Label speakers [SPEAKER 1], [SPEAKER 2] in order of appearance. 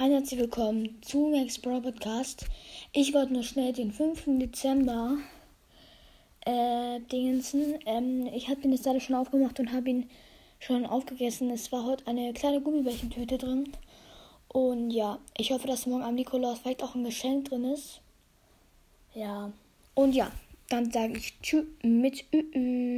[SPEAKER 1] Hallo herzlich willkommen zu Max Pro Podcast. Ich wollte nur schnell den 5. Dezember äh, Dingensen. Ähm, ich habe den jetzt leider schon aufgemacht und habe ihn schon aufgegessen. Es war heute eine kleine Gummibärchentüte drin. Und ja, ich hoffe, dass morgen am Nikolaus vielleicht auch ein Geschenk drin ist. Ja. Und ja, dann sage ich Tschüss mit Ü. -Ü.